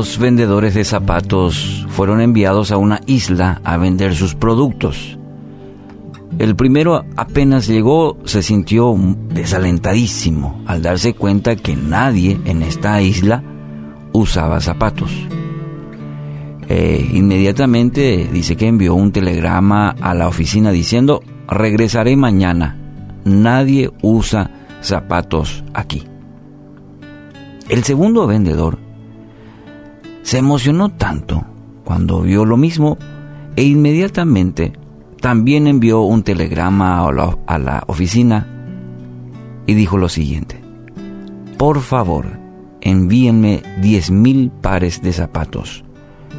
dos vendedores de zapatos fueron enviados a una isla a vender sus productos. El primero apenas llegó se sintió desalentadísimo al darse cuenta que nadie en esta isla usaba zapatos. Eh, inmediatamente dice que envió un telegrama a la oficina diciendo, regresaré mañana, nadie usa zapatos aquí. El segundo vendedor se emocionó tanto cuando vio lo mismo e inmediatamente también envió un telegrama a la, oficina y dijo lo siguiente, por favor, envíenme diez mil pares de zapatos.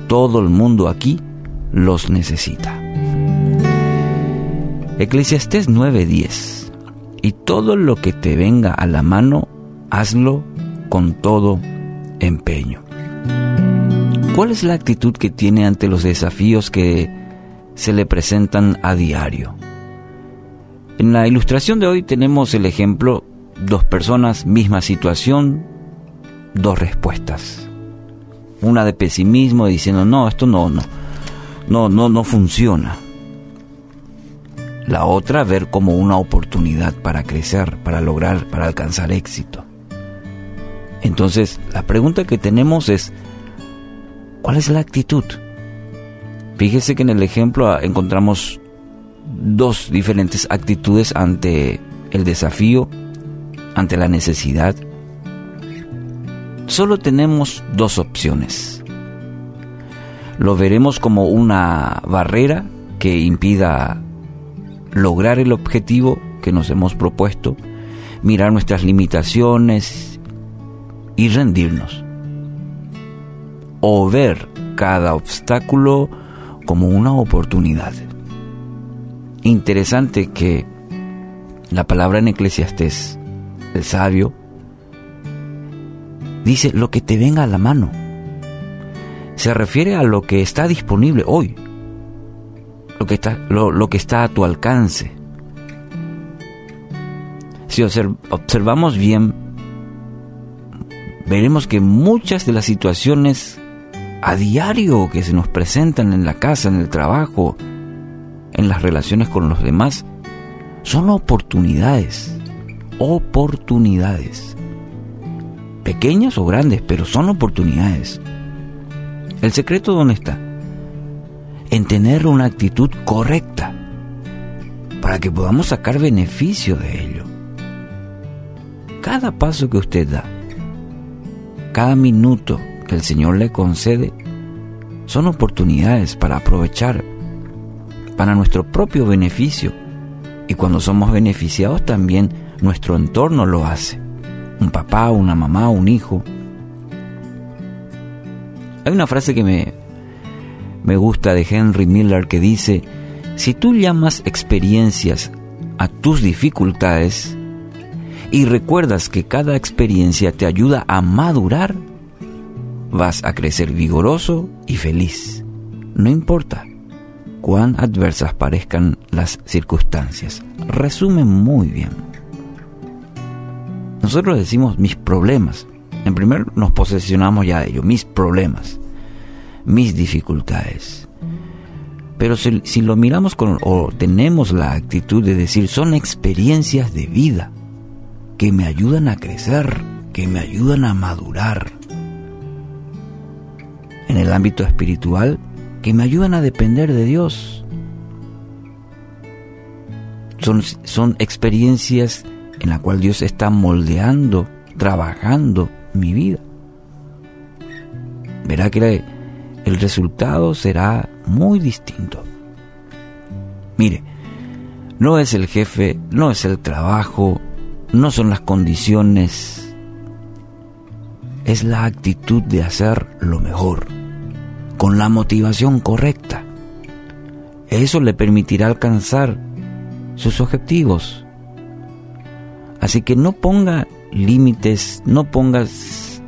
Todo el mundo aquí los necesita. Eclesiastés 9:10 Y todo lo que te venga a la mano, hazlo con todo empeño. ¿Cuál es la actitud que tiene ante los desafíos que se le presentan a diario? En la ilustración de hoy tenemos el ejemplo, dos personas, misma situación, dos respuestas. Una de pesimismo diciendo, no, esto no, no, no, no, no funciona. La otra ver como una oportunidad para crecer, para lograr, para alcanzar éxito. Entonces, la pregunta que tenemos es, ¿Cuál es la actitud? Fíjese que en el ejemplo encontramos dos diferentes actitudes ante el desafío, ante la necesidad. Solo tenemos dos opciones. Lo veremos como una barrera que impida lograr el objetivo que nos hemos propuesto, mirar nuestras limitaciones y rendirnos o ver cada obstáculo como una oportunidad. Interesante que la palabra en Eclesiastés, el sabio, dice lo que te venga a la mano. Se refiere a lo que está disponible hoy, lo que está, lo, que está a tu alcance. Si observamos bien, veremos que muchas de las situaciones a diario que se nos presentan en la casa, en el trabajo, en las relaciones con los demás, son oportunidades, oportunidades. Pequeñas o grandes, pero son oportunidades. ¿El secreto dónde está? En tener una actitud correcta para que podamos sacar beneficio de ello. Cada paso que usted da, cada minuto el Señor le concede son oportunidades para aprovechar para nuestro propio beneficio. Y cuando somos beneficiados también nuestro entorno lo hace. Un papá, una mamá, un hijo. Hay una frase que me, me gusta de Henry Miller que dice, si tú llamas experiencias a tus dificultades y recuerdas que cada experiencia te ayuda a madurar, vas a crecer vigoroso y feliz. No importa cuán adversas parezcan las circunstancias. Resume muy bien. Nosotros decimos mis problemas. En primer nos posesionamos ya de ello, mis problemas, mis dificultades. Pero si, si, lo miramos con, o tenemos la actitud de decir son experiencias de vida que me ayudan a crecer, que me ayudan a madurar, en el ámbito espiritual que me ayudan a depender de Dios. Son, son experiencias en las cuales Dios está moldeando, trabajando mi vida. Verá que el resultado será muy distinto. Mire, no es el jefe, no es el trabajo, no son las condiciones, es la actitud de hacer lo mejor con la motivación correcta. Eso le permitirá alcanzar sus objetivos. Así que no ponga límites, no ponga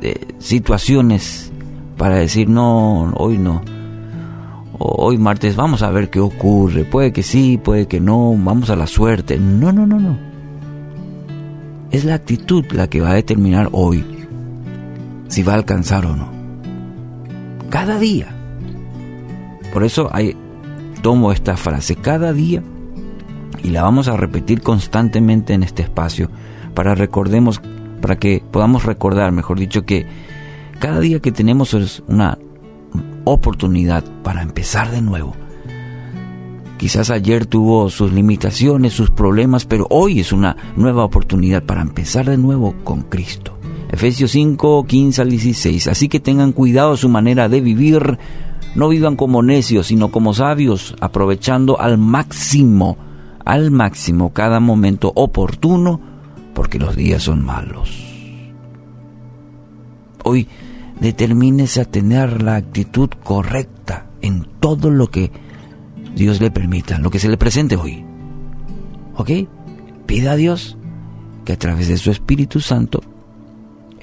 eh, situaciones para decir no, hoy no. Hoy martes vamos a ver qué ocurre. Puede que sí, puede que no. Vamos a la suerte. No, no, no, no. Es la actitud la que va a determinar hoy si va a alcanzar o no. cada día. Por eso tomo esta frase, cada día, y la vamos a repetir constantemente en este espacio, para recordemos, para que podamos recordar, mejor dicho, que cada día que tenemos es una oportunidad para empezar de nuevo. Quizás ayer tuvo sus limitaciones, sus problemas, pero hoy es una nueva oportunidad para empezar de nuevo con Cristo. Efesios 5, 15 al 16. Así que tengan cuidado su manera de vivir. No vivan como necios, sino como sabios, aprovechando al máximo, al máximo cada momento oportuno, porque los días son malos. Hoy determínese a tener la actitud correcta en todo lo que Dios le permita, lo que se le presente hoy. ¿Ok? Pida a Dios que a través de su Espíritu Santo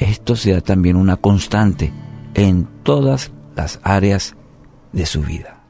esto sea también una constante en todas las áreas de su vida.